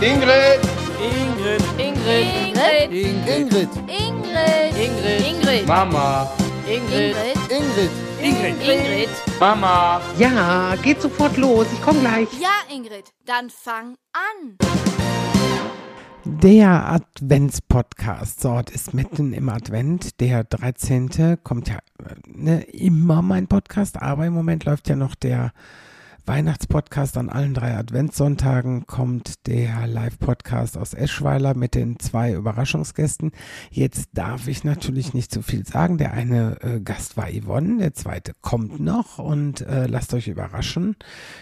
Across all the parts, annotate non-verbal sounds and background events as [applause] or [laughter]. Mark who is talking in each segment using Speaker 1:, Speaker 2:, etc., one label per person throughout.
Speaker 1: Ingrid.
Speaker 2: Ingrid.
Speaker 3: Ingrid.
Speaker 4: Ingrid.
Speaker 3: Ingrid.
Speaker 2: Ingrid.
Speaker 3: Ingrid.
Speaker 1: Mama.
Speaker 2: Ingrid.
Speaker 4: Ingrid.
Speaker 2: Ingrid.
Speaker 3: Ingrid.
Speaker 1: Mama.
Speaker 5: Ja, geht sofort los. Ich komme gleich.
Speaker 3: Ja, Ingrid, dann fang an.
Speaker 5: Der Adventspodcast. So, es ist mitten im Advent. Der 13. kommt ja äh, ne, immer mein Podcast, aber im Moment läuft ja noch der Weihnachtspodcast an allen drei Adventssonntagen kommt der Live-Podcast aus Eschweiler mit den zwei Überraschungsgästen. Jetzt darf ich natürlich nicht zu viel sagen. Der eine äh, Gast war Yvonne, der zweite kommt noch und äh, lasst euch überraschen.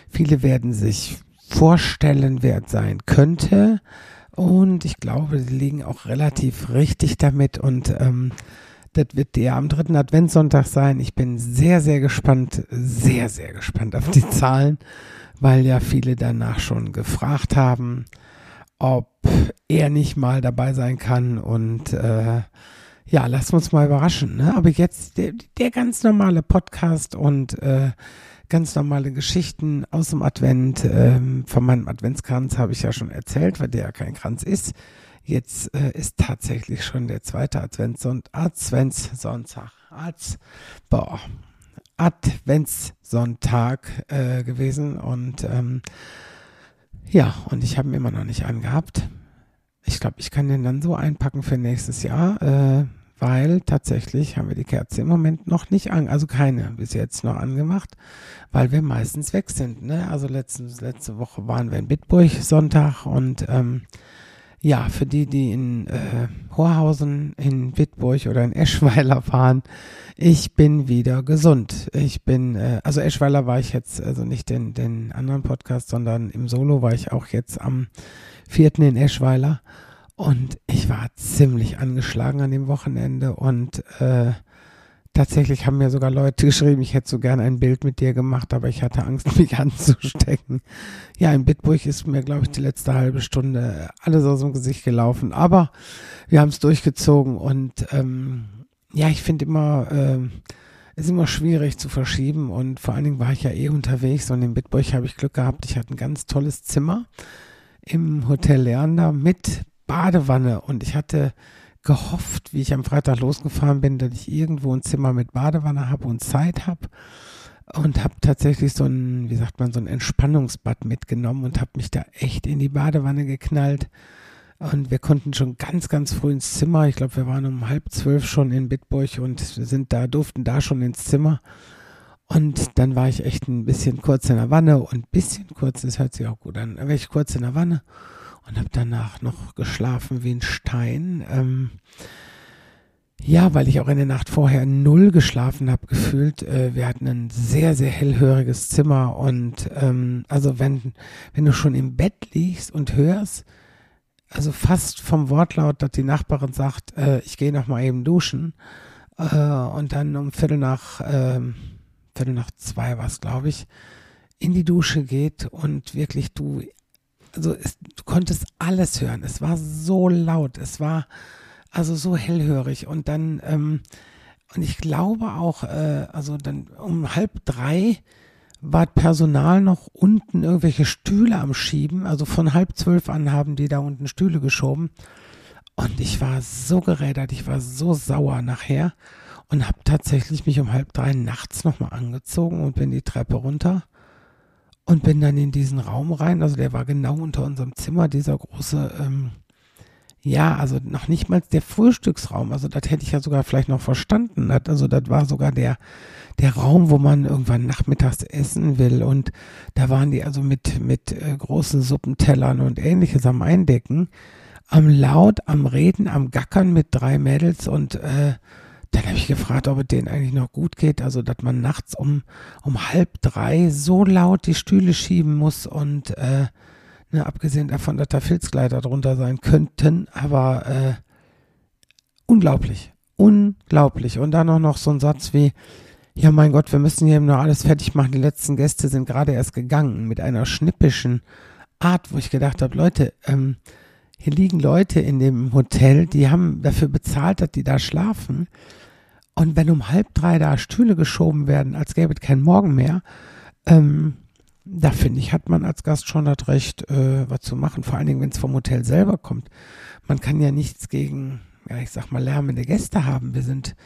Speaker 5: Viele werden sich vorstellen, wer es sein könnte. Und ich glaube, sie liegen auch relativ richtig damit und ähm, das wird der am dritten Adventssonntag sein. Ich bin sehr, sehr gespannt, sehr, sehr gespannt auf die Zahlen, weil ja viele danach schon gefragt haben, ob er nicht mal dabei sein kann. Und äh, ja, wir uns mal überraschen. Ne? Aber jetzt der, der ganz normale Podcast und äh, ganz normale Geschichten aus dem Advent. Ähm, von meinem Adventskranz habe ich ja schon erzählt, weil der ja kein Kranz ist. Jetzt äh, ist tatsächlich schon der zweite Adventssonntag, Adz, boah, Adventssonntag äh, gewesen und ähm, ja, und ich habe ihn immer noch nicht angehabt. Ich glaube, ich kann den dann so einpacken für nächstes Jahr, äh, weil tatsächlich haben wir die Kerze im Moment noch nicht an, also keine bis jetzt noch angemacht, weil wir meistens weg sind. Ne? Also letzte, letzte Woche waren wir in Bitburg Sonntag und ähm, ja, für die, die in äh, Horhausen, in Wittburg oder in Eschweiler fahren, ich bin wieder gesund. Ich bin, äh, also Eschweiler war ich jetzt, also nicht den, den anderen Podcast, sondern im Solo war ich auch jetzt am vierten in Eschweiler. Und ich war ziemlich angeschlagen an dem Wochenende und äh, Tatsächlich haben mir sogar Leute geschrieben, ich hätte so gern ein Bild mit dir gemacht, aber ich hatte Angst, [laughs] mich anzustecken. Ja, in Bitburg ist mir, glaube ich, die letzte halbe Stunde alles aus dem Gesicht gelaufen. Aber wir haben es durchgezogen und ähm, ja, ich finde immer, äh, ist immer schwierig zu verschieben und vor allen Dingen war ich ja eh unterwegs und in Bitburg habe ich Glück gehabt. Ich hatte ein ganz tolles Zimmer im Hotel Leander mit Badewanne und ich hatte gehofft, wie ich am Freitag losgefahren bin, dass ich irgendwo ein Zimmer mit Badewanne habe und Zeit habe und habe tatsächlich so ein, wie sagt man, so ein Entspannungsbad mitgenommen und habe mich da echt in die Badewanne geknallt. Und wir konnten schon ganz, ganz früh ins Zimmer. Ich glaube, wir waren um halb zwölf schon in Bitburg und sind da, durften da schon ins Zimmer. Und dann war ich echt ein bisschen kurz in der Wanne und ein bisschen kurz, das hört sich auch gut an, war ich kurz in der Wanne und habe danach noch geschlafen wie ein Stein. Ähm, ja, weil ich auch in der Nacht vorher null geschlafen habe, gefühlt. Äh, wir hatten ein sehr, sehr hellhöriges Zimmer und ähm, also wenn, wenn du schon im Bett liegst und hörst, also fast vom Wortlaut, dass die Nachbarin sagt, äh, ich gehe noch mal eben duschen äh, und dann um Viertel nach äh, Viertel nach zwei war es, glaube ich, in die Dusche geht und wirklich du also es, du konntest alles hören. Es war so laut, es war also so hellhörig und dann ähm, und ich glaube auch, äh, also dann um halb drei war Personal noch unten irgendwelche Stühle am Schieben. Also von halb zwölf an haben die da unten Stühle geschoben. Und ich war so gerädert, ich war so sauer nachher und habe tatsächlich mich um halb drei nachts nochmal angezogen und bin die Treppe runter und bin dann in diesen Raum rein. Also der war genau unter unserem Zimmer, dieser große, ähm, ja, also noch nicht mal der Frühstücksraum. Also das hätte ich ja sogar vielleicht noch verstanden. Das, also das war sogar der, der Raum, wo man irgendwann nachmittags essen will. Und da waren die also mit, mit äh, großen Suppentellern und ähnliches am Eindecken, am laut, am Reden, am Gackern mit drei Mädels und äh, dann habe ich gefragt, ob es denen eigentlich noch gut geht, also dass man nachts um, um halb drei so laut die Stühle schieben muss und äh, ne, abgesehen davon, dass da Filzkleider drunter sein könnten, aber äh, unglaublich, unglaublich. Und dann auch noch so ein Satz wie, ja mein Gott, wir müssen hier nur alles fertig machen, die letzten Gäste sind gerade erst gegangen, mit einer schnippischen Art, wo ich gedacht habe, Leute, ähm, hier liegen Leute in dem Hotel, die haben dafür bezahlt, dass die da schlafen. Und wenn um halb drei da Stühle geschoben werden, als gäbe es keinen Morgen mehr, ähm, da finde ich, hat man als Gast schon das Recht, äh, was zu machen. Vor allen Dingen, wenn es vom Hotel selber kommt. Man kann ja nichts gegen, ja, ich sag mal, lärmende Gäste haben. Wir sind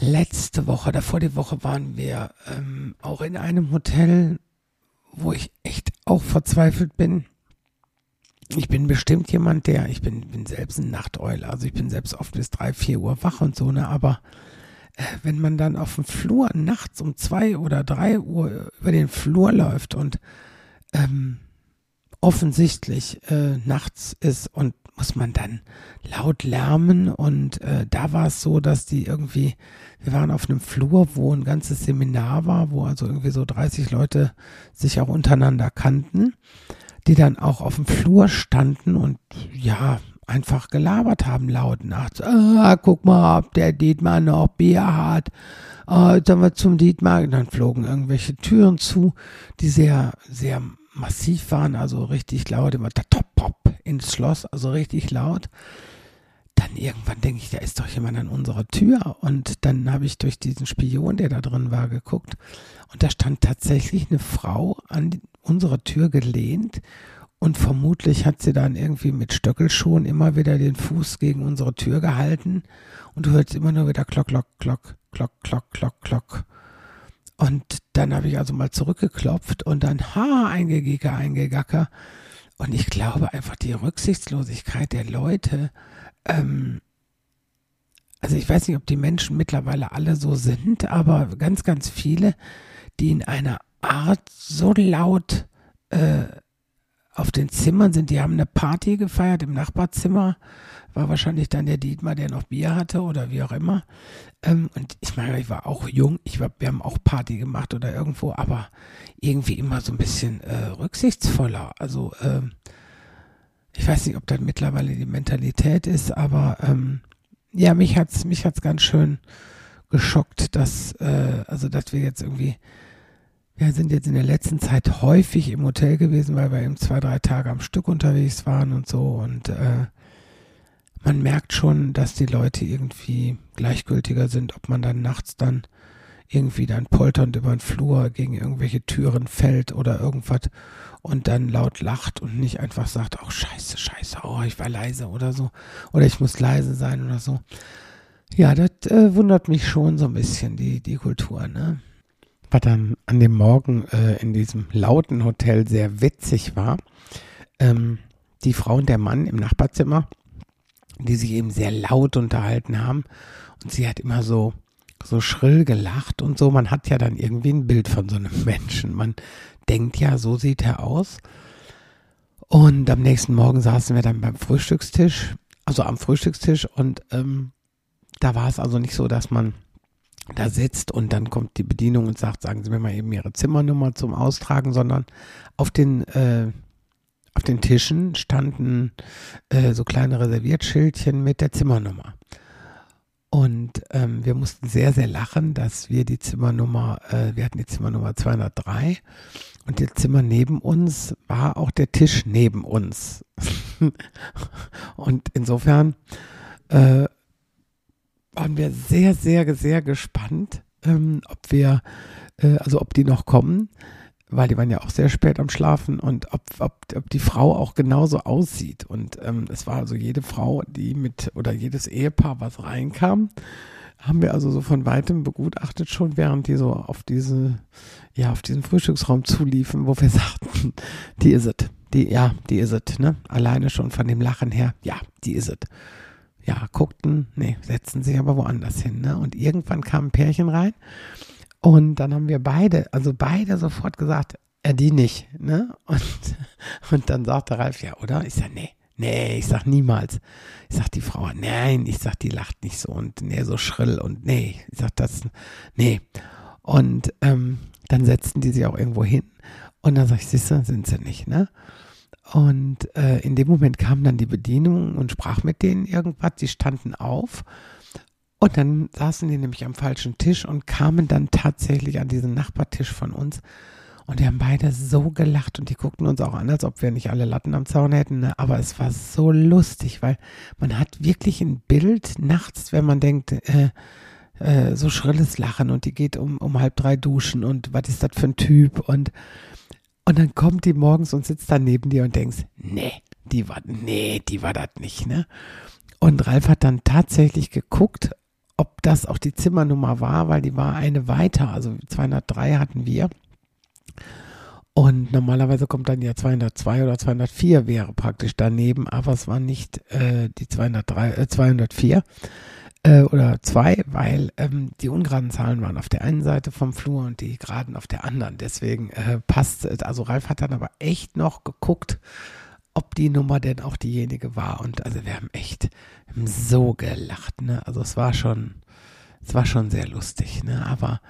Speaker 5: letzte Woche, davor die Woche waren wir ähm, auch in einem Hotel, wo ich echt auch verzweifelt bin. Ich bin bestimmt jemand, der, ich bin, bin selbst ein Nachteule, also ich bin selbst oft bis drei, vier Uhr wach und so, ne, aber äh, wenn man dann auf dem Flur nachts um zwei oder drei Uhr über den Flur läuft und ähm, offensichtlich äh, nachts ist und muss man dann laut lärmen und äh, da war es so, dass die irgendwie, wir waren auf einem Flur, wo ein ganzes Seminar war, wo also irgendwie so 30 Leute sich auch untereinander kannten, die dann auch auf dem Flur standen und ja, einfach gelabert haben laut nachts. Ah, guck mal, ob der Dietmar noch Bier hat. Ah, sind wir zum Dietmar. Und dann flogen irgendwelche Türen zu, die sehr, sehr massiv waren, also richtig laut, immer top pop ins Schloss, also richtig laut. Dann irgendwann denke ich, da ist doch jemand an unserer Tür. Und dann habe ich durch diesen Spion, der da drin war, geguckt. Und da stand tatsächlich eine Frau an die, unserer Tür gelehnt und vermutlich hat sie dann irgendwie mit Stöckelschuhen immer wieder den Fuß gegen unsere Tür gehalten. Und du hörst immer nur wieder Klock, Klock, Klock, Klock, Klock, Klock, Klock. Und dann habe ich also mal zurückgeklopft und dann, ha, eingegicker, eingegacker. Und ich glaube einfach die Rücksichtslosigkeit der Leute, ähm, also ich weiß nicht, ob die Menschen mittlerweile alle so sind, aber ganz, ganz viele, die in einer Art so laut äh, auf den Zimmern sind. Die haben eine Party gefeiert im Nachbarzimmer. War wahrscheinlich dann der Dietmar, der noch Bier hatte oder wie auch immer. Ähm, und ich meine, ich war auch jung. Ich war, wir haben auch Party gemacht oder irgendwo, aber irgendwie immer so ein bisschen äh, rücksichtsvoller. Also ähm, ich weiß nicht, ob das mittlerweile die Mentalität ist, aber ähm, ja, mich hat's mich hat's ganz schön geschockt, dass äh, also dass wir jetzt irgendwie wir sind jetzt in der letzten Zeit häufig im Hotel gewesen, weil wir eben zwei, drei Tage am Stück unterwegs waren und so. Und äh, man merkt schon, dass die Leute irgendwie gleichgültiger sind, ob man dann nachts dann irgendwie dann polternd über den Flur gegen irgendwelche Türen fällt oder irgendwas und dann laut lacht und nicht einfach sagt, oh scheiße, scheiße, oh ich war leise oder so oder ich muss leise sein oder so. Ja, das äh, wundert mich schon so ein bisschen, die, die Kultur, ne? Was dann an dem Morgen äh, in diesem lauten Hotel sehr witzig war, ähm, die Frau und der Mann im Nachbarzimmer, die sich eben sehr laut unterhalten haben und sie hat immer so so schrill gelacht und so. Man hat ja dann irgendwie ein Bild von so einem [laughs] Menschen. Man denkt ja, so sieht er aus. Und am nächsten Morgen saßen wir dann beim Frühstückstisch, also am Frühstückstisch und ähm, da war es also nicht so, dass man da sitzt und dann kommt die Bedienung und sagt, sagen Sie mir mal eben Ihre Zimmernummer zum Austragen, sondern auf den, äh, auf den Tischen standen äh, so kleine Reserviertschildchen mit der Zimmernummer. Und ähm, wir mussten sehr, sehr lachen, dass wir die Zimmernummer, äh, wir hatten die Zimmernummer 203 und das Zimmer neben uns war auch der Tisch neben uns. [laughs] und insofern äh, waren wir sehr, sehr, sehr gespannt, ähm, ob wir, äh, also ob die noch kommen, weil die waren ja auch sehr spät am Schlafen und ob, ob, ob die Frau auch genauso aussieht. Und ähm, es war also jede Frau, die mit, oder jedes Ehepaar, was reinkam, haben wir also so von weitem begutachtet schon, während die so auf diese, ja, auf diesen Frühstücksraum zuliefen, wo wir [laughs] sagten, die ist es. Die, ja, die ist es, ne? Alleine schon von dem Lachen her, ja, die ist es ja, guckten, nee, setzten sich aber woanders hin. Ne? Und irgendwann kam ein Pärchen rein und dann haben wir beide, also beide sofort gesagt, er äh, die nicht. Ne? Und, [laughs] und dann sagte Ralf, ja, oder? Ich sag, nee, nee, ich sag niemals. Ich sag die Frau, nein, ich sag, die lacht nicht so und nee, so schrill und nee, ich sag das, nee. Und ähm, dann setzten die sich auch irgendwo hin und dann sag ich, siehst du, sind sie nicht, ne? Und äh, in dem Moment kam dann die Bedienung und sprach mit denen irgendwas. Sie standen auf und dann saßen die nämlich am falschen Tisch und kamen dann tatsächlich an diesen Nachbartisch von uns. Und wir haben beide so gelacht und die guckten uns auch an, als ob wir nicht alle Latten am Zaun hätten. Ne? Aber es war so lustig, weil man hat wirklich ein Bild nachts, wenn man denkt, äh, äh, so schrilles Lachen und die geht um, um halb drei duschen und was ist das für ein Typ und und dann kommt die morgens und sitzt da neben dir und denkst, nee, die war, nee, die war das nicht, ne? Und Ralf hat dann tatsächlich geguckt, ob das auch die Zimmernummer war, weil die war eine weiter, also 203 hatten wir. Und normalerweise kommt dann ja 202 oder 204 wäre praktisch daneben, aber es war nicht äh, die 203, äh, 204 äh, oder 2, weil ähm, die ungeraden Zahlen waren auf der einen Seite vom Flur und die geraden auf der anderen. Deswegen äh, passt. Also Ralf hat dann aber echt noch geguckt, ob die Nummer denn auch diejenige war. Und also wir haben echt so gelacht, ne? Also es war schon, es war schon sehr lustig, ne? Aber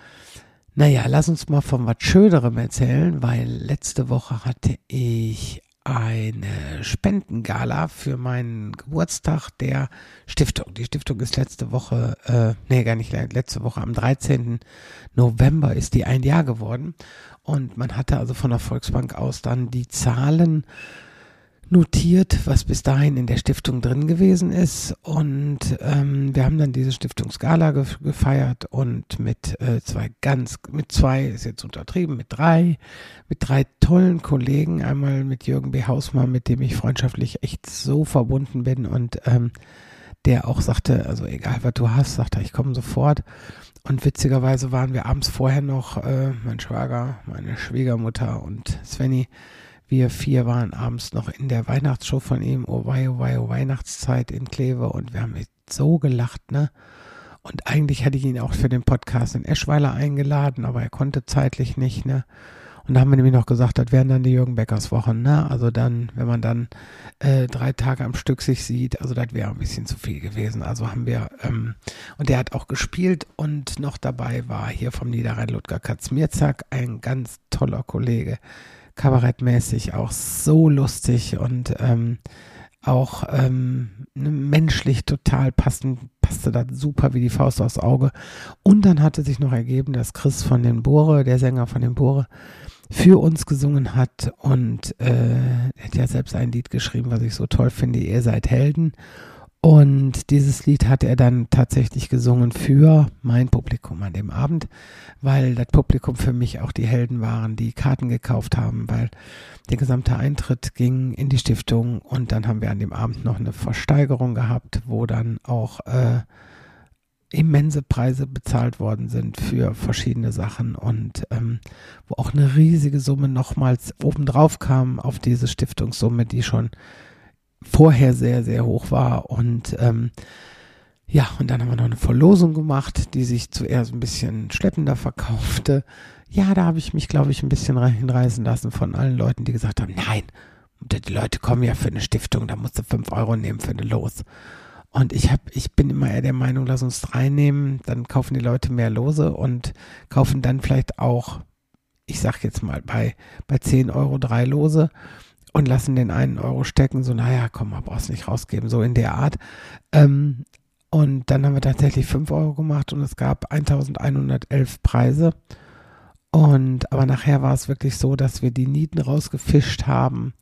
Speaker 5: naja, lass uns mal von was Schönerem erzählen, weil letzte Woche hatte ich eine Spendengala für meinen Geburtstag der Stiftung. Die Stiftung ist letzte Woche, äh, nee, gar nicht letzte Woche, am 13. November ist die ein Jahr geworden. Und man hatte also von der Volksbank aus dann die Zahlen notiert, was bis dahin in der Stiftung drin gewesen ist. Und ähm, wir haben dann diese Stiftungsgala ge gefeiert und mit äh, zwei ganz, mit zwei, ist jetzt untertrieben, mit drei, mit drei tollen Kollegen. Einmal mit Jürgen B. Hausmann, mit dem ich freundschaftlich echt so verbunden bin und ähm, der auch sagte, also egal was du hast, sagte ich komme sofort. Und witzigerweise waren wir abends vorher noch, äh, mein Schwager, meine Schwiegermutter und Svenny, wir vier waren abends noch in der Weihnachtsshow von ihm, oh wei, oh wei, oh Weihnachtszeit in Kleve und wir haben so gelacht, ne? Und eigentlich hatte ich ihn auch für den Podcast in Eschweiler eingeladen, aber er konnte zeitlich nicht, ne? Und da haben wir nämlich noch gesagt, das wären dann die Jürgen Beckers Wochen, ne? Also dann, wenn man dann äh, drei Tage am Stück sich sieht, also das wäre ein bisschen zu viel gewesen. Also haben wir, ähm, und der hat auch gespielt und noch dabei war hier vom Niederrhein Ludger Katzmierzak, ein ganz toller Kollege, kabarettmäßig auch so lustig und ähm, auch ähm, ne, menschlich total passend, passte da super wie die Faust aufs Auge. Und dann hatte sich noch ergeben, dass Chris von den Bohre, der Sänger von den Bohre, für uns gesungen hat und äh, er hat ja selbst ein Lied geschrieben, was ich so toll finde, ihr seid Helden. Und dieses Lied hat er dann tatsächlich gesungen für mein Publikum an dem Abend, weil das Publikum für mich auch die Helden waren, die Karten gekauft haben, weil der gesamte Eintritt ging in die Stiftung und dann haben wir an dem Abend noch eine Versteigerung gehabt, wo dann auch äh, immense Preise bezahlt worden sind für verschiedene Sachen und ähm, wo auch eine riesige Summe nochmals obendrauf kam auf diese Stiftungssumme, die schon vorher sehr, sehr hoch war. Und ähm, ja, und dann haben wir noch eine Verlosung gemacht, die sich zuerst ein bisschen schleppender verkaufte. Ja, da habe ich mich, glaube ich, ein bisschen hinreißen lassen von allen Leuten, die gesagt haben, nein, die Leute kommen ja für eine Stiftung, da musst du fünf Euro nehmen für eine Los. Und ich habe, ich bin immer eher der Meinung, lass uns drei nehmen, dann kaufen die Leute mehr Lose und kaufen dann vielleicht auch, ich sag jetzt mal, bei, bei zehn Euro drei Lose und lassen den einen Euro stecken, so, naja, komm, man brauchst nicht rausgeben, so in der Art. Ähm, und dann haben wir tatsächlich 5 Euro gemacht und es gab 1111 Preise. Und aber nachher war es wirklich so, dass wir die Nieten rausgefischt haben,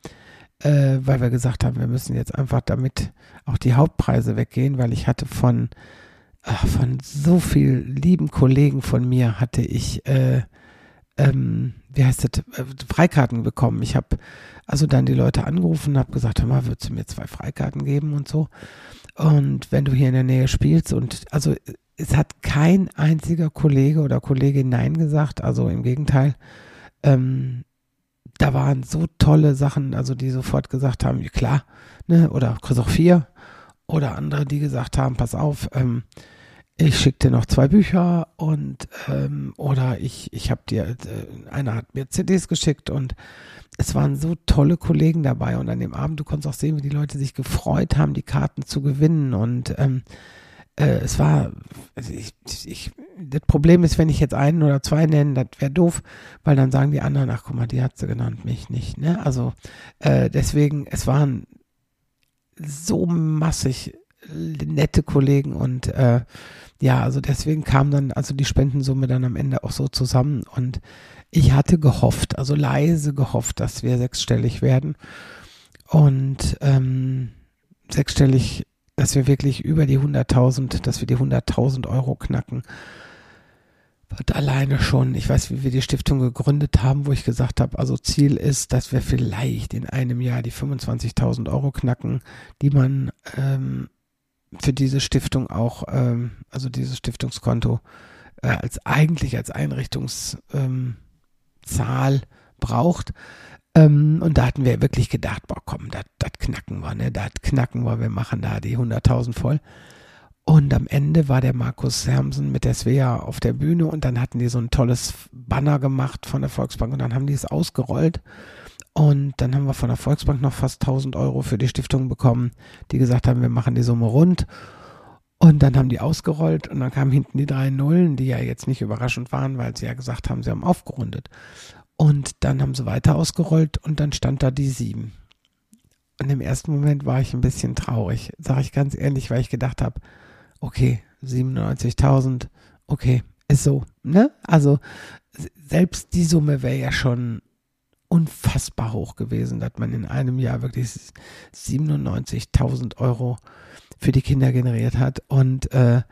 Speaker 5: äh, weil wir gesagt haben, wir müssen jetzt einfach damit auch die Hauptpreise weggehen, weil ich hatte von, ach, von so viel lieben Kollegen von mir hatte ich, äh, ähm, wie heißt das, äh, Freikarten bekommen. Ich habe also dann die Leute angerufen und habe gesagt, hör mal, würdest du mir zwei Freikarten geben und so. Und wenn du hier in der Nähe spielst und also es hat kein einziger Kollege oder Kollegin Nein gesagt, also im Gegenteil, ähm, da waren so tolle Sachen, also die sofort gesagt haben, ja klar, ne, oder kriegst auch vier, oder andere, die gesagt haben, pass auf, ähm, ich schicke dir noch zwei Bücher und ähm, oder ich, ich habe dir, äh, einer hat mir CDs geschickt und es waren so tolle Kollegen dabei und an dem Abend, du konntest auch sehen, wie die Leute sich gefreut haben, die Karten zu gewinnen und ähm, äh, es war, also ich, ich, das Problem ist, wenn ich jetzt einen oder zwei nenne, das wäre doof, weil dann sagen die anderen, ach guck mal, die hat sie genannt, mich nicht, ne? Also äh, deswegen, es waren so massig nette Kollegen und äh, ja, also deswegen kam dann also die Spendensumme dann am Ende auch so zusammen und ich hatte gehofft, also leise gehofft, dass wir sechsstellig werden. Und ähm, sechsstellig dass wir wirklich über die 100.000, dass wir die 100.000 Euro knacken. Wird alleine schon, ich weiß, wie wir die Stiftung gegründet haben, wo ich gesagt habe, also Ziel ist, dass wir vielleicht in einem Jahr die 25.000 Euro knacken, die man ähm, für diese Stiftung auch, ähm, also dieses Stiftungskonto, äh, als eigentlich als Einrichtungszahl ähm, braucht. Ähm, und da hatten wir wirklich gedacht, boah, komm, das knacken wir, ne? Das knacken wir, wir machen da die 100.000 voll. Und am Ende war der Markus Hermsen mit der Svea auf der Bühne und dann hatten die so ein tolles Banner gemacht von der Volksbank und dann haben die es ausgerollt. Und dann haben wir von der Volksbank noch fast 1000 Euro für die Stiftung bekommen, die gesagt haben, wir machen die Summe rund. Und dann haben die ausgerollt und dann kamen hinten die drei Nullen, die ja jetzt nicht überraschend waren, weil sie ja gesagt haben, sie haben aufgerundet. Und dann haben sie weiter ausgerollt und dann stand da die sieben. Und im ersten Moment war ich ein bisschen traurig, sage ich ganz ehrlich, weil ich gedacht habe, okay, 97.000, okay, ist so, ne? Also selbst die Summe wäre ja schon unfassbar hoch gewesen, dass man in einem Jahr wirklich 97.000 Euro für die Kinder generiert hat. Und, äh,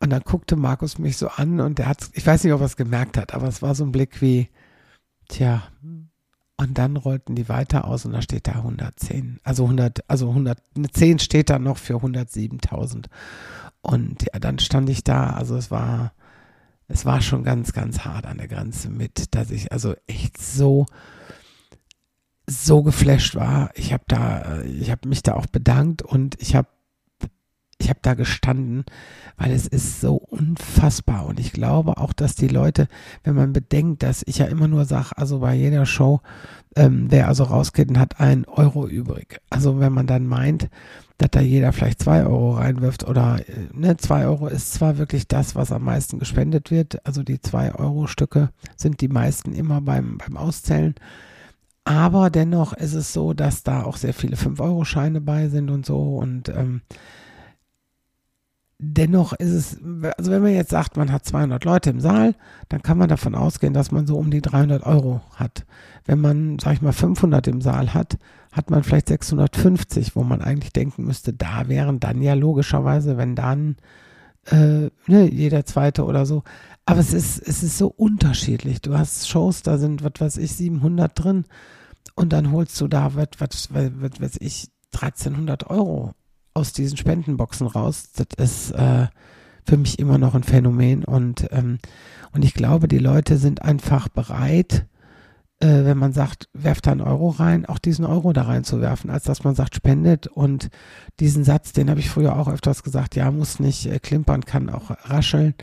Speaker 5: und dann guckte Markus mich so an und der hat, ich weiß nicht, ob er es gemerkt hat, aber es war so ein Blick wie, tja, und dann rollten die weiter aus und da steht da 110. Also 100, also 100, eine 10 steht da noch für 107.000. Und ja, dann stand ich da, also es war, es war schon ganz, ganz hart an der Grenze mit, dass ich also echt so so geflasht war. Ich habe da, ich habe mich da auch bedankt und ich habe ich habe da gestanden, weil es ist so unfassbar. Und ich glaube auch, dass die Leute, wenn man bedenkt, dass ich ja immer nur sage, also bei jeder Show, ähm, wer also rausgeht und hat einen Euro übrig. Also wenn man dann meint, dass da jeder vielleicht zwei Euro reinwirft oder äh, ne, zwei Euro ist zwar wirklich das, was am meisten gespendet wird. Also die zwei Euro Stücke sind die meisten immer beim, beim Auszählen. Aber dennoch ist es so, dass da auch sehr viele 5-Euro-Scheine bei sind und so. Und ähm, dennoch ist es, also wenn man jetzt sagt, man hat 200 Leute im Saal, dann kann man davon ausgehen, dass man so um die 300 Euro hat. Wenn man, sag ich mal, 500 im Saal hat, hat man vielleicht 650, wo man eigentlich denken müsste, da wären dann ja logischerweise, wenn dann äh, ne, jeder zweite oder so, aber es ist, es ist so unterschiedlich. Du hast Shows, da sind, was weiß ich, 700 drin und dann holst du da, was, was, was weiß ich, 1300 Euro aus diesen Spendenboxen raus. Das ist äh, für mich immer noch ein Phänomen und, ähm, und ich glaube, die Leute sind einfach bereit, äh, wenn man sagt, werft da einen Euro rein, auch diesen Euro da reinzuwerfen, als dass man sagt, spendet. Und diesen Satz, den habe ich früher auch öfters gesagt, ja, muss nicht äh, klimpern, kann auch rascheln.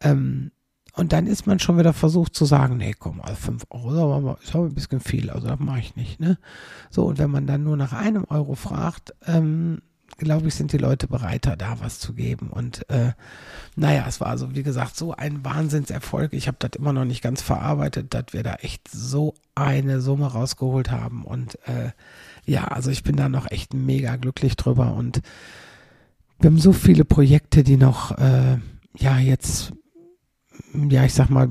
Speaker 5: Ähm, und dann ist man schon wieder versucht zu sagen, nee, komm, also 5 Euro ist aber ein bisschen viel, also das mache ich nicht. Ne? So, und wenn man dann nur nach einem Euro fragt, ähm, glaube ich, sind die Leute bereiter, da was zu geben. Und äh, naja, es war also, wie gesagt, so ein Wahnsinnserfolg. Ich habe das immer noch nicht ganz verarbeitet, dass wir da echt so eine Summe rausgeholt haben. Und äh, ja, also ich bin da noch echt mega glücklich drüber. Und wir haben so viele Projekte, die noch, äh, ja, jetzt ja, ich sag mal,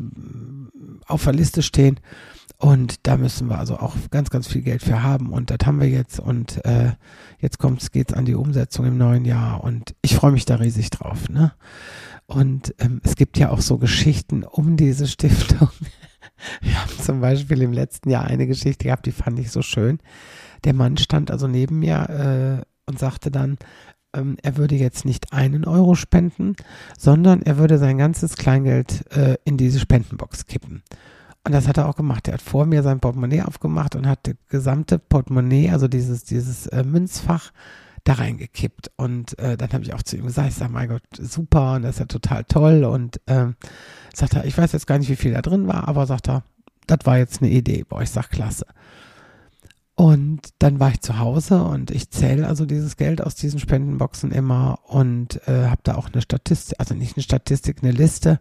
Speaker 5: auf der Liste stehen. Und da müssen wir also auch ganz, ganz viel Geld für haben. Und das haben wir jetzt. Und äh, jetzt kommt's, geht's an die Umsetzung im neuen Jahr. Und ich freue mich da riesig drauf. Ne? Und ähm, es gibt ja auch so Geschichten um diese Stiftung. [laughs] Wir haben zum Beispiel im letzten Jahr eine Geschichte gehabt, die fand ich so schön. Der Mann stand also neben mir äh, und sagte dann, ähm, er würde jetzt nicht einen Euro spenden, sondern er würde sein ganzes Kleingeld äh, in diese Spendenbox kippen. Und das hat er auch gemacht. Er hat vor mir sein Portemonnaie aufgemacht und hat das gesamte Portemonnaie, also dieses, dieses äh, Münzfach, da reingekippt. Und äh, dann habe ich auch zu ihm gesagt, ich sage, mein Gott, super, und das ist ja total toll. Und ähm, sagt er, ich weiß jetzt gar nicht, wie viel da drin war, aber sagt er, das war jetzt eine Idee. Boah, ich sag, klasse. Und dann war ich zu Hause und ich zähle also dieses Geld aus diesen Spendenboxen immer und äh, habe da auch eine Statistik, also nicht eine Statistik, eine Liste,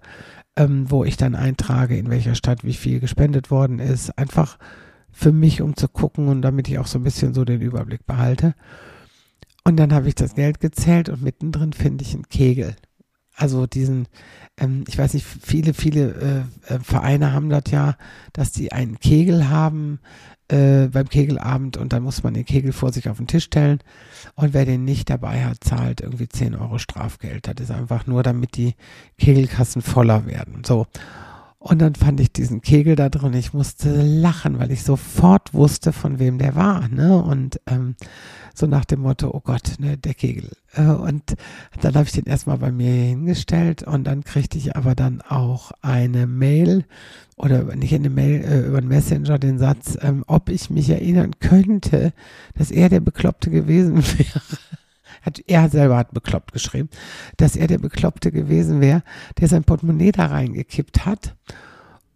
Speaker 5: ähm, wo ich dann eintrage, in welcher Stadt wie viel gespendet worden ist. Einfach für mich, um zu gucken und damit ich auch so ein bisschen so den Überblick behalte. Und dann habe ich das Geld gezählt und mittendrin finde ich einen Kegel. Also diesen, ähm, ich weiß nicht, viele, viele äh, äh, Vereine haben das ja, dass die einen Kegel haben, äh, beim Kegelabend und dann muss man den Kegel vor sich auf den Tisch stellen und wer den nicht dabei hat, zahlt irgendwie 10 Euro Strafgeld. Das ist einfach nur, damit die Kegelkassen voller werden. So. Und dann fand ich diesen Kegel da drin. Ich musste lachen, weil ich sofort wusste, von wem der war. Ne? Und ähm, so nach dem Motto, oh Gott, ne, der Kegel. Äh, und dann habe ich den erstmal bei mir hingestellt und dann kriegte ich aber dann auch eine Mail oder nicht eine Mail äh, über den Messenger den Satz, ähm, ob ich mich erinnern könnte, dass er der Bekloppte gewesen [laughs] wäre hat, er selber hat bekloppt geschrieben, dass er der Bekloppte gewesen wäre, der sein Portemonnaie da reingekippt hat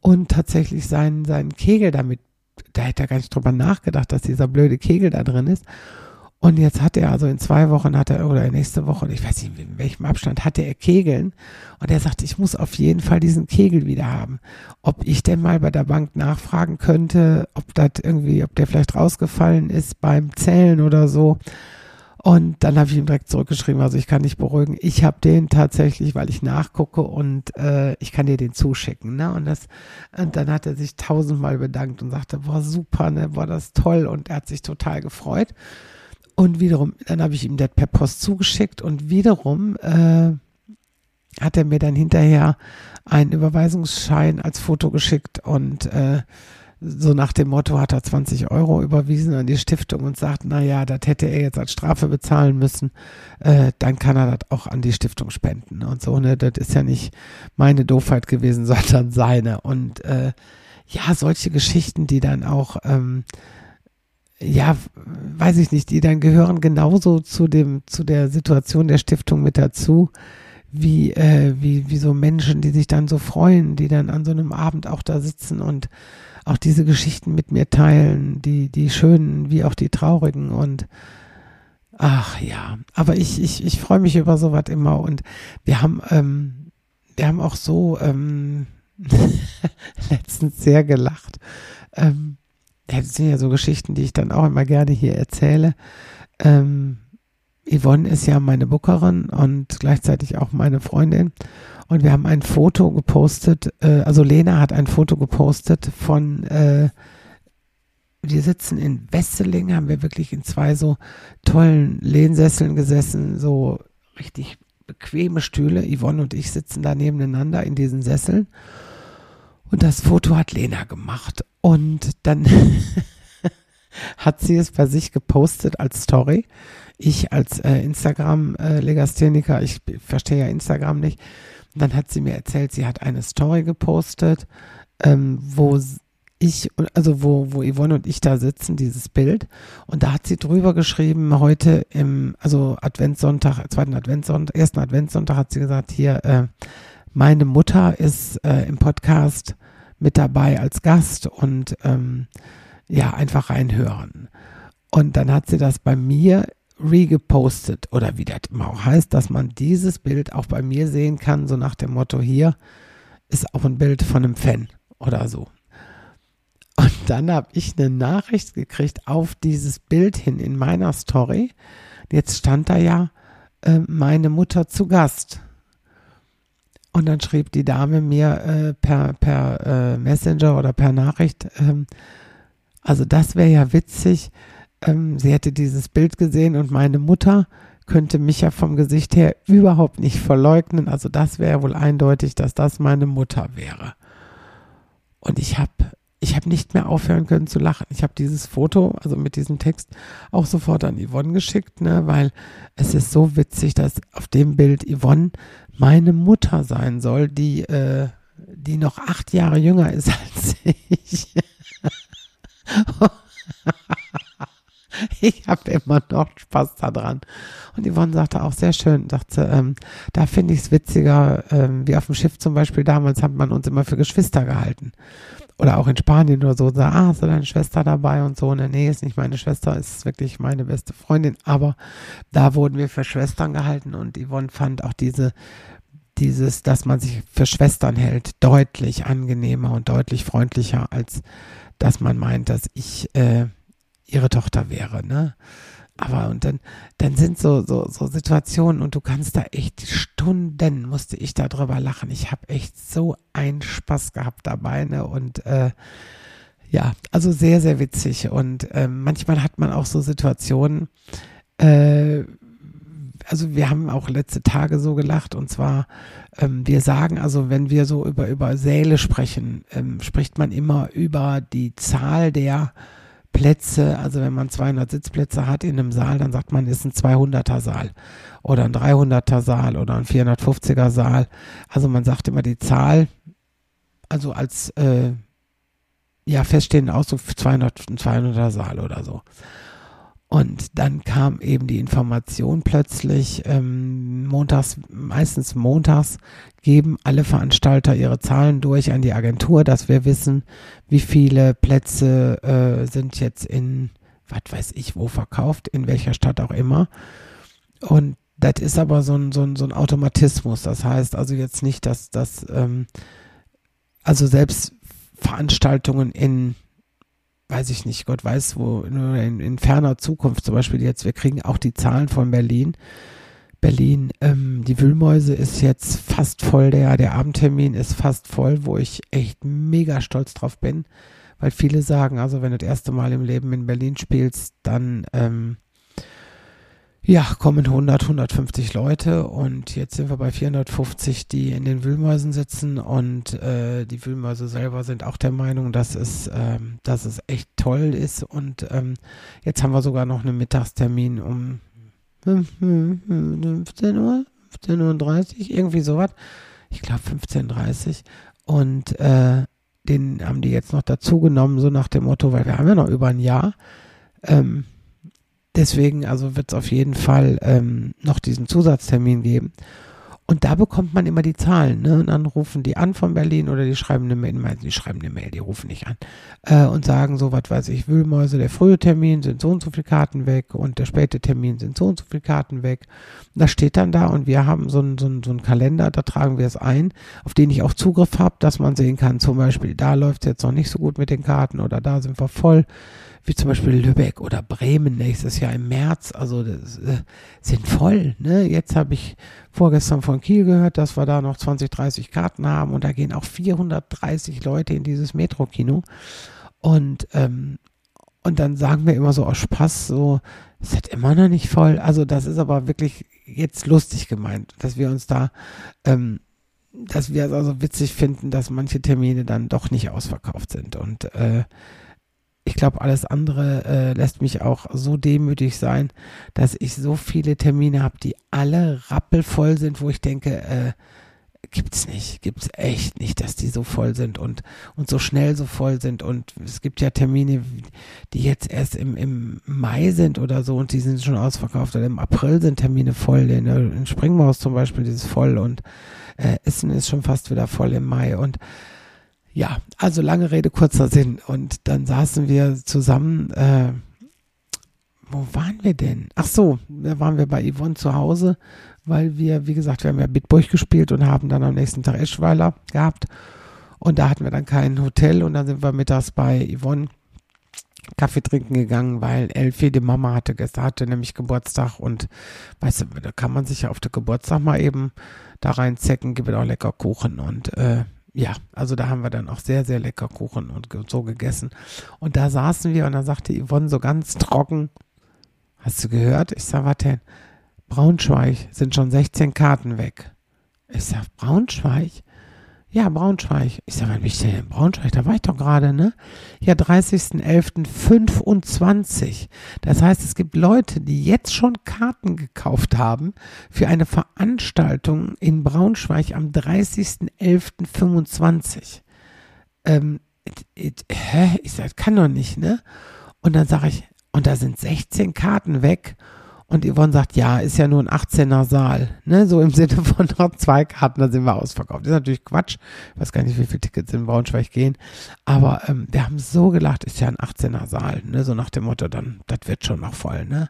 Speaker 5: und tatsächlich seinen, seinen Kegel damit, da hätte er gar nicht drüber nachgedacht, dass dieser blöde Kegel da drin ist. Und jetzt hat er, also in zwei Wochen hat er, oder nächste Woche, ich weiß nicht, in welchem Abstand, hatte er Kegeln. Und er sagt, ich muss auf jeden Fall diesen Kegel wieder haben. Ob ich denn mal bei der Bank nachfragen könnte, ob das irgendwie, ob der vielleicht rausgefallen ist beim Zählen oder so. Und dann habe ich ihm direkt zurückgeschrieben, also ich kann dich beruhigen, ich habe den tatsächlich, weil ich nachgucke und äh, ich kann dir den zuschicken. Ne? Und, das, und dann hat er sich tausendmal bedankt und sagte, boah, super, ne, boah, das toll. Und er hat sich total gefreut. Und wiederum, dann habe ich ihm das per Post zugeschickt und wiederum äh, hat er mir dann hinterher einen Überweisungsschein als Foto geschickt und äh, so nach dem Motto hat er 20 Euro überwiesen an die Stiftung und sagt, na ja, das hätte er jetzt als Strafe bezahlen müssen, äh, dann kann er das auch an die Stiftung spenden und so, ne, das ist ja nicht meine Doofheit gewesen, [laughs] sondern seine. Und äh, ja, solche Geschichten, die dann auch, ähm, ja, weiß ich nicht, die dann gehören genauso zu dem, zu der Situation der Stiftung mit dazu, wie, äh, wie, wie so Menschen, die sich dann so freuen, die dann an so einem Abend auch da sitzen und auch diese Geschichten mit mir teilen, die, die schönen wie auch die traurigen und ach ja, aber ich, ich, ich freue mich über sowas immer und wir haben, ähm, wir haben auch so ähm, [laughs] letztens sehr gelacht. Ähm, das sind ja so Geschichten, die ich dann auch immer gerne hier erzähle. Ähm, Yvonne ist ja meine Bookerin und gleichzeitig auch meine Freundin. Und wir haben ein Foto gepostet, äh, also Lena hat ein Foto gepostet von, äh, wir sitzen in Wesseling, haben wir wirklich in zwei so tollen Lehnsesseln gesessen, so richtig bequeme Stühle. Yvonne und ich sitzen da nebeneinander in diesen Sesseln. Und das Foto hat Lena gemacht. Und dann [laughs] hat sie es bei sich gepostet als Story. Ich als äh, Instagram-Legastheniker, äh, ich verstehe ja Instagram nicht, dann hat sie mir erzählt, sie hat eine Story gepostet, ähm, wo ich, also wo, wo Yvonne und ich da sitzen, dieses Bild. Und da hat sie drüber geschrieben, heute im, also Adventssonntag, zweiten Adventssonntag, ersten Adventssonntag hat sie gesagt, hier, äh, meine Mutter ist äh, im Podcast mit dabei als Gast und ähm, ja, einfach reinhören. Und dann hat sie das bei mir regepostet oder wie das immer auch heißt, dass man dieses Bild auch bei mir sehen kann, so nach dem Motto, hier ist auch ein Bild von einem Fan oder so. Und dann habe ich eine Nachricht gekriegt auf dieses Bild hin in meiner Story. Jetzt stand da ja äh, meine Mutter zu Gast. Und dann schrieb die Dame mir äh, per, per äh, Messenger oder per Nachricht, ähm, also das wäre ja witzig, ähm, sie hätte dieses Bild gesehen und meine Mutter könnte mich ja vom Gesicht her überhaupt nicht verleugnen. Also das wäre wohl eindeutig, dass das meine Mutter wäre. Und ich habe ich habe nicht mehr aufhören können zu lachen. Ich habe dieses Foto, also mit diesem Text, auch sofort an Yvonne geschickt, ne, weil es ist so witzig, dass auf dem Bild Yvonne meine Mutter sein soll, die, äh, die noch acht Jahre jünger ist als [laughs] ich. [laughs] ich habe immer noch Spaß daran. Und Yvonne sagte auch sehr schön, sagte, ähm, da finde ich es witziger, ähm, wie auf dem Schiff zum Beispiel, damals hat man uns immer für Geschwister gehalten. Oder auch in Spanien oder so, sag, ah, hast du deine Schwester dabei und so. Und nee, ist nicht meine Schwester, ist wirklich meine beste Freundin. Aber da wurden wir für Schwestern gehalten und Yvonne fand auch diese dieses, dass man sich für Schwestern hält, deutlich angenehmer und deutlich freundlicher, als dass man meint, dass ich äh, ihre Tochter wäre, ne? Aber und dann, dann sind so, so, so Situationen und du kannst da echt Stunden musste ich da drüber lachen. Ich habe echt so einen Spaß gehabt dabei, ne? Und äh, Ja, also sehr, sehr witzig. Und ähm, manchmal hat man auch so Situationen, äh, also wir haben auch letzte Tage so gelacht und zwar, ähm, wir sagen also, wenn wir so über, über Säle sprechen, ähm, spricht man immer über die Zahl der Plätze, also wenn man 200 Sitzplätze hat in einem Saal, dann sagt man, ist ein 200er Saal oder ein 300er Saal oder ein 450er Saal. Also man sagt immer die Zahl, also als äh, ja feststehenden Ausdruck 200, 200er Saal oder so. Und dann kam eben die Information plötzlich, ähm, montags, meistens montags, geben alle Veranstalter ihre Zahlen durch an die Agentur, dass wir wissen, wie viele Plätze äh, sind jetzt in, was weiß ich, wo verkauft, in welcher Stadt auch immer. Und das ist aber so ein, so ein, so ein Automatismus. Das heißt also jetzt nicht, dass das, ähm, also selbst Veranstaltungen in weiß ich nicht, Gott weiß wo, in, in ferner Zukunft zum Beispiel jetzt, wir kriegen auch die Zahlen von Berlin. Berlin, ähm, die Wühlmäuse ist jetzt fast voll, der, der Abendtermin ist fast voll, wo ich echt mega stolz drauf bin, weil viele sagen, also wenn du das erste Mal im Leben in Berlin spielst, dann ähm, ja, kommen 100, 150 Leute und jetzt sind wir bei 450, die in den Wühlmäusen sitzen und äh, die Wühlmäuse selber sind auch der Meinung, dass es, ähm, dass es echt toll ist und ähm, jetzt haben wir sogar noch einen Mittagstermin um 15 Uhr, 15 Uhr 30, irgendwie sowas. Ich glaube 15.30 Uhr und äh, den haben die jetzt noch dazu genommen, so nach dem Motto, weil wir haben ja noch über ein Jahr. Ähm, Deswegen also wird es auf jeden Fall ähm, noch diesen Zusatztermin geben. Und da bekommt man immer die Zahlen, ne? Und dann rufen die an von Berlin oder die schreiben eine Mail, die schreiben eine Mail, die rufen nicht an äh, und sagen so, was weiß ich, Wühlmäuse, der frühe Termin sind so und so viele Karten weg und der späte Termin sind so und so viele Karten weg. Und das steht dann da und wir haben so einen so so einen Kalender, da tragen wir es ein, auf den ich auch Zugriff habe, dass man sehen kann, zum Beispiel, da läuft es jetzt noch nicht so gut mit den Karten oder da sind wir voll wie zum Beispiel Lübeck oder Bremen nächstes Jahr im März, also das, äh, sind voll. Ne? Jetzt habe ich vorgestern von Kiel gehört, dass wir da noch 20, 30 Karten haben und da gehen auch 430 Leute in dieses Metro-Kino. Und, ähm, und dann sagen wir immer so aus Spaß, so, es ist immer noch nicht voll. Also das ist aber wirklich jetzt lustig gemeint, dass wir uns da ähm, dass wir es also witzig finden, dass manche Termine dann doch nicht ausverkauft sind. Und äh, ich glaube, alles andere äh, lässt mich auch so demütig sein, dass ich so viele Termine habe, die alle rappelvoll sind, wo ich denke, äh, gibt's nicht, gibt's echt nicht, dass die so voll sind und und so schnell so voll sind. Und es gibt ja Termine, die jetzt erst im, im Mai sind oder so und die sind schon ausverkauft. Oder im April sind Termine voll, in, in Springmaus zum Beispiel, die ist voll und äh, Essen ist schon fast wieder voll im Mai. Und ja, also lange Rede, kurzer Sinn. Und dann saßen wir zusammen, äh, wo waren wir denn? Ach so, da waren wir bei Yvonne zu Hause, weil wir, wie gesagt, wir haben ja Bitburg gespielt und haben dann am nächsten Tag Eschweiler gehabt. Und da hatten wir dann kein Hotel und dann sind wir mittags bei Yvonne Kaffee trinken gegangen, weil Elfie, die Mama, hatte gestern hatte nämlich Geburtstag und weißt du, da kann man sich ja auf den Geburtstag mal eben da reinzecken, gibt auch lecker Kuchen und äh, ja, also da haben wir dann auch sehr, sehr lecker Kuchen und so gegessen. Und da saßen wir und da sagte Yvonne so ganz trocken, hast du gehört? Ich sag, denn? Braunschweig sind schon 16 Karten weg. Ich sag, Braunschweig? Ja, Braunschweig. Ich sage, wann bin ich denn in Braunschweig? Da war ich doch gerade, ne? Ja, 30.11.25. Das heißt, es gibt Leute, die jetzt schon Karten gekauft haben für eine Veranstaltung in Braunschweig am 30.11.25. Ähm, hä? Ich sage, kann doch nicht, ne? Und dann sage ich, und da sind 16 Karten weg und Yvonne sagt, ja, ist ja nur ein 18er Saal. Ne? So im Sinne von [laughs] noch zwei Karten, dann sind wir ausverkauft. Das ist natürlich Quatsch. Ich weiß gar nicht, wie viele Tickets in Braunschweig gehen. Aber ähm, wir haben so gelacht, ist ja ein 18er Saal. Ne? So nach dem Motto, dann, das wird schon noch voll. Ne?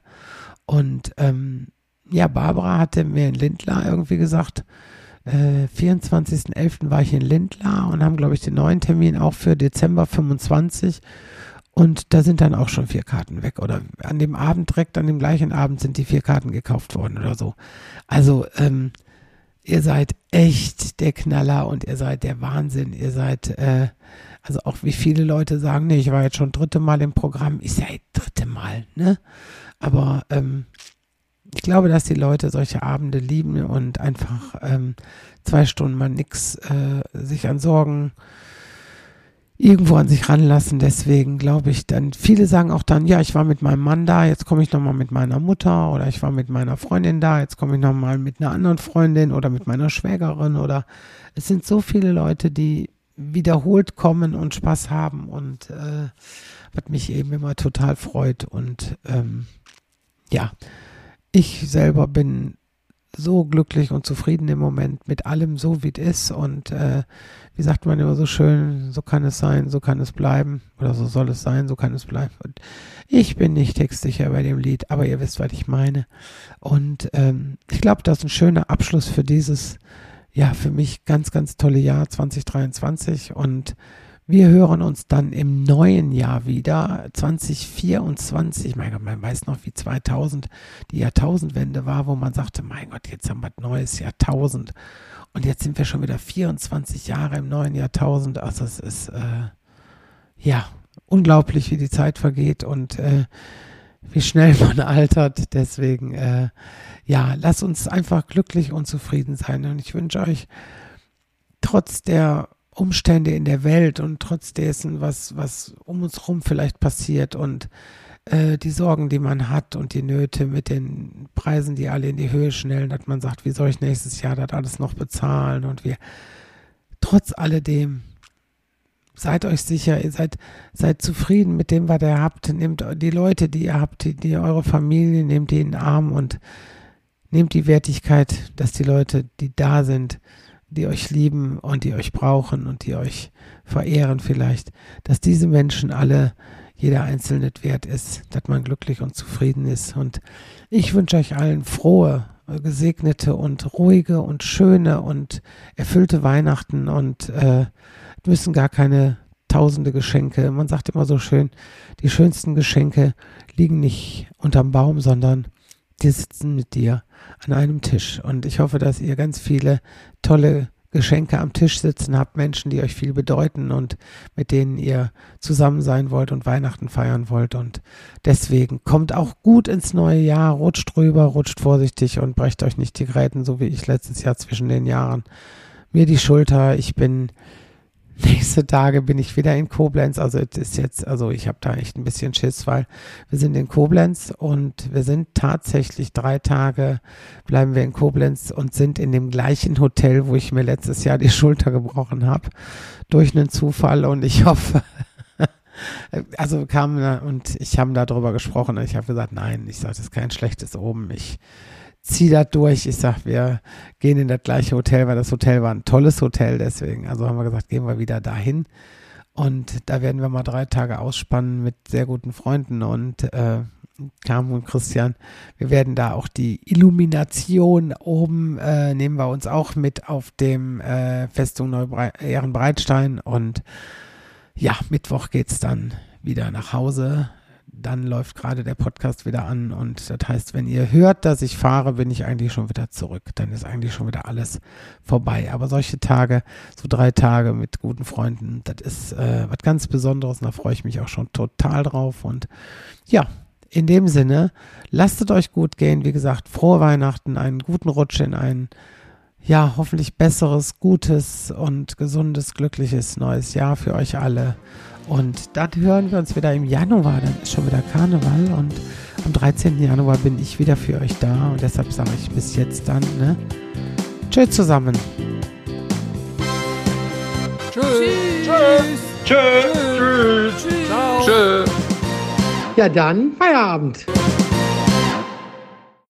Speaker 5: Und ähm, ja, Barbara hatte mir in Lindlar irgendwie gesagt, äh, 24.11. war ich in Lindlar und haben, glaube ich, den neuen Termin auch für Dezember 25. Und da sind dann auch schon vier Karten weg. Oder an dem Abend, direkt an dem gleichen Abend sind die vier Karten gekauft worden oder so. Also, ähm, ihr seid echt der Knaller und ihr seid der Wahnsinn. Ihr seid, äh, also auch wie viele Leute sagen, nee, ich war jetzt schon dritte Mal im Programm. Ich sage dritte Mal, ne? Aber ähm, ich glaube, dass die Leute solche Abende lieben und einfach ähm, zwei Stunden mal nix äh, sich an Sorgen irgendwo an sich ranlassen. Deswegen glaube ich dann, viele sagen auch dann, ja, ich war mit meinem Mann da, jetzt komme ich nochmal mit meiner Mutter oder ich war mit meiner Freundin da, jetzt komme ich nochmal mit einer anderen Freundin oder mit meiner Schwägerin oder es sind so viele Leute, die wiederholt kommen und Spaß haben und äh, was mich eben immer total freut und ähm, ja, ich selber bin so glücklich und zufrieden im Moment mit allem so, wie es ist. Und äh, wie sagt man immer so schön, so kann es sein, so kann es bleiben. Oder so soll es sein, so kann es bleiben. Und ich bin nicht textsicher bei dem Lied, aber ihr wisst, was ich meine. Und ähm, ich glaube, das ist ein schöner Abschluss für dieses, ja, für mich ganz, ganz tolle Jahr 2023. Und wir hören uns dann im neuen Jahr wieder, 2024. Mein Gott, man weiß noch, wie 2000 die Jahrtausendwende war, wo man sagte, mein Gott, jetzt haben wir ein neues Jahrtausend. Und jetzt sind wir schon wieder 24 Jahre im neuen Jahrtausend. Also es ist, äh, ja, unglaublich, wie die Zeit vergeht und äh, wie schnell [laughs] man altert. Deswegen, äh, ja, lasst uns einfach glücklich und zufrieden sein. Und ich wünsche euch trotz der Umstände in der Welt und trotz dessen, was, was um uns herum vielleicht passiert und äh, die Sorgen, die man hat und die Nöte mit den Preisen, die alle in die Höhe schnellen, dass man sagt, wie soll ich nächstes Jahr das alles noch bezahlen und wir trotz alledem seid euch sicher, ihr seid, seid zufrieden mit dem, was ihr habt. Nehmt die Leute, die ihr habt, die, die eure Familie, nehmt die in den Arm und nehmt die Wertigkeit, dass die Leute, die da sind, die euch lieben und die euch brauchen und die euch verehren vielleicht, dass diese Menschen alle jeder einzelne wert ist, dass man glücklich und zufrieden ist. Und ich wünsche euch allen frohe, gesegnete und ruhige und schöne und erfüllte Weihnachten und äh, müssen gar keine tausende Geschenke. Man sagt immer so schön, die schönsten Geschenke liegen nicht unterm Baum, sondern die sitzen mit dir an einem Tisch. Und ich hoffe, dass ihr ganz viele tolle Geschenke am Tisch sitzen habt, Menschen, die euch viel bedeuten und mit denen ihr zusammen sein wollt und Weihnachten feiern wollt. Und deswegen kommt auch gut ins neue Jahr, rutscht drüber, rutscht vorsichtig und brecht euch nicht die Gräten, so wie ich letztes Jahr zwischen den Jahren. Mir die Schulter, ich bin nächste Tage bin ich wieder in Koblenz. Also es ist jetzt, also ich habe da echt ein bisschen Schiss, weil wir sind in Koblenz und wir sind tatsächlich drei Tage bleiben wir in Koblenz und sind in dem gleichen Hotel, wo ich mir letztes Jahr die [laughs] Schulter gebrochen habe, durch einen Zufall und ich hoffe, [laughs] also kam und ich habe darüber gesprochen und ich habe gesagt, nein, ich sage, das ist kein schlechtes Oben. Ich zieh das durch. Ich sag, wir gehen in das gleiche Hotel, weil das Hotel war ein tolles Hotel, deswegen. Also haben wir gesagt, gehen wir wieder dahin. Und da werden wir mal drei Tage ausspannen mit sehr guten Freunden und äh, Carmen und Christian. Wir werden da auch die Illumination oben äh, nehmen wir uns auch mit auf dem äh, Festung Ehrenbreitstein und ja, Mittwoch geht's dann wieder nach Hause dann läuft gerade der Podcast wieder an und das heißt, wenn ihr hört, dass ich fahre, bin ich eigentlich schon wieder zurück. Dann ist eigentlich schon wieder alles vorbei. Aber solche Tage, so drei Tage mit guten Freunden, das ist äh, was ganz Besonderes und da freue ich mich auch schon total drauf. Und ja, in dem Sinne, lasst es euch gut gehen. Wie gesagt, frohe Weihnachten, einen guten Rutsch in ein ja, hoffentlich besseres, gutes und gesundes, glückliches neues Jahr für euch alle. Und dann hören wir uns wieder im Januar. Dann ist schon wieder Karneval und am 13. Januar bin ich wieder für euch da. Und deshalb sage ich bis jetzt dann, ne? Tschüss zusammen.
Speaker 3: Tschüss. Tschüss.
Speaker 1: Tschüss. Tschüss.
Speaker 3: Tschüss.
Speaker 1: Tschüss.
Speaker 5: Ja, dann Feierabend.